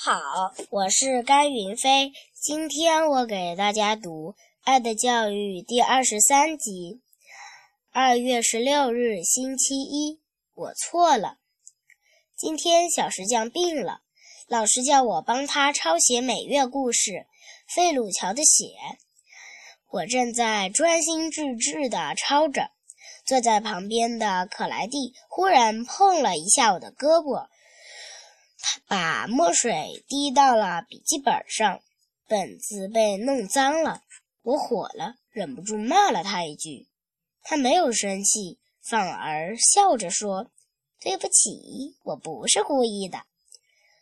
好，我是甘云飞。今天我给大家读《爱的教育》第二十三集。二月十六日，星期一，我错了。今天小石匠病了，老师叫我帮他抄写每月故事《费鲁桥的血》。我正在专心致志地抄着，坐在旁边的可莱蒂忽然碰了一下我的胳膊。把墨水滴到了笔记本上，本子被弄脏了。我火了，忍不住骂了他一句。他没有生气，反而笑着说：“对不起，我不是故意的。”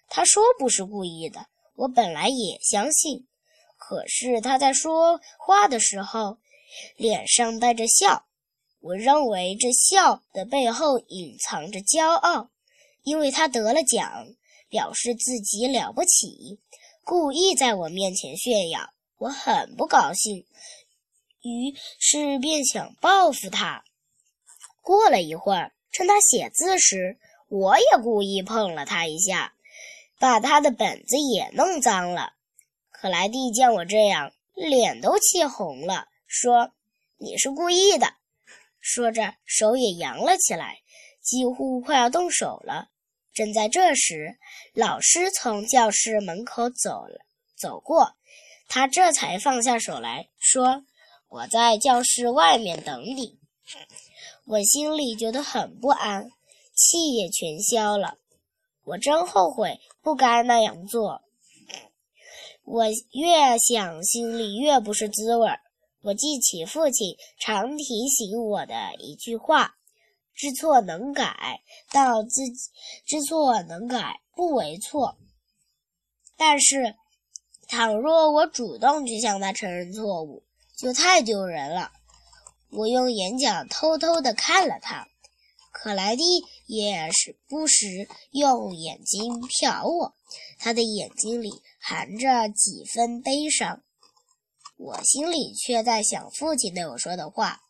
他说不是故意的，我本来也相信。可是他在说话的时候，脸上带着笑。我认为这笑的背后隐藏着骄傲，因为他得了奖。表示自己了不起，故意在我面前炫耀，我很不高兴，于是便想报复他。过了一会儿，趁他写字时，我也故意碰了他一下，把他的本子也弄脏了。克莱蒂见我这样，脸都气红了，说：“你是故意的。”说着，手也扬了起来，几乎快要动手了。正在这时，老师从教室门口走了走过，他这才放下手来说：“我在教室外面等你。”我心里觉得很不安，气也全消了。我真后悔，不该那样做。我越想，心里越不是滋味儿。我记起父亲常提醒我的一句话。知错能改，到自己知错能改不为错。但是，倘若我主动去向他承认错误，就太丢人了。我用眼角偷偷地看了他，可莱蒂也是不时用眼睛瞟我，他的眼睛里含着几分悲伤。我心里却在想父亲对我说的话：“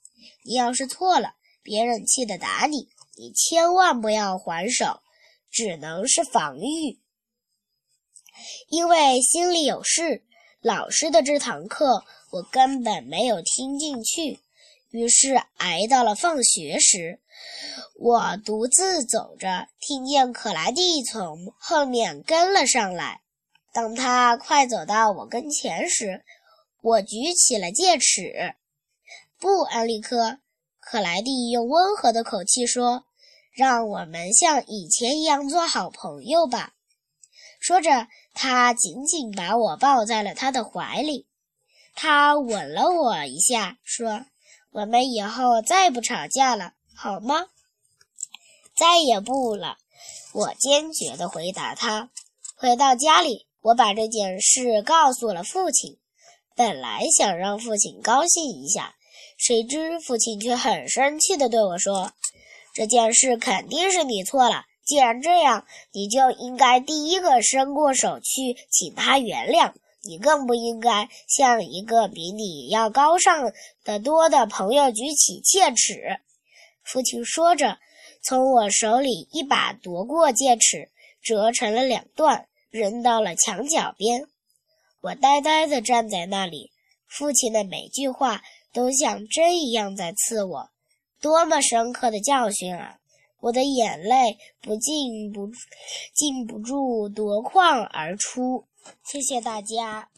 你要是错了。”别人气得打你，你千万不要还手，只能是防御。因为心里有事，老师的这堂课我根本没有听进去。于是挨到了放学时，我独自走着，听见可莱蒂从后面跟了上来。当他快走到我跟前时，我举起了戒尺。不，安利克。克莱蒂用温和的口气说：“让我们像以前一样做好朋友吧。”说着，他紧紧把我抱在了他的怀里。他吻了我一下，说：“我们以后再不吵架了，好吗？”“再也不了。”我坚决地回答他。回到家里，我把这件事告诉了父亲。本来想让父亲高兴一下。谁知父亲却很生气地对我说：“这件事肯定是你错了。既然这样，你就应该第一个伸过手去请他原谅。你更不应该向一个比你要高尚得多的朋友举起戒尺。”父亲说着，从我手里一把夺过戒尺，折成了两段，扔到了墙角边。我呆呆地站在那里，父亲的每句话。都像针一样在刺我，多么深刻的教训啊！我的眼泪不禁不禁不住夺眶而出。谢谢大家。